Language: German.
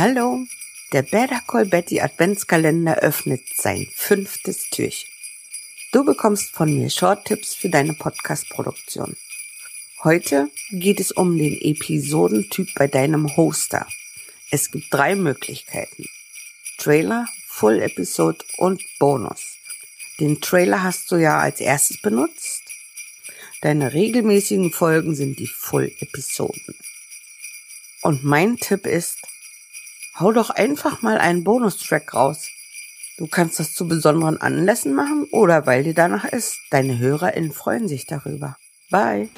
Hallo, der Better Call Betty Adventskalender öffnet sein fünftes Türchen. Du bekommst von mir Short-Tipps für deine Podcast-Produktion. Heute geht es um den Episodentyp bei deinem Hoster. Es gibt drei Möglichkeiten. Trailer, Full Episode und Bonus. Den Trailer hast du ja als erstes benutzt. Deine regelmäßigen Folgen sind die Full Episoden. Und mein Tipp ist, hau doch einfach mal einen Bonustrack raus. Du kannst das zu besonderen Anlässen machen oder weil dir danach ist. Deine HörerInnen freuen sich darüber. Bye.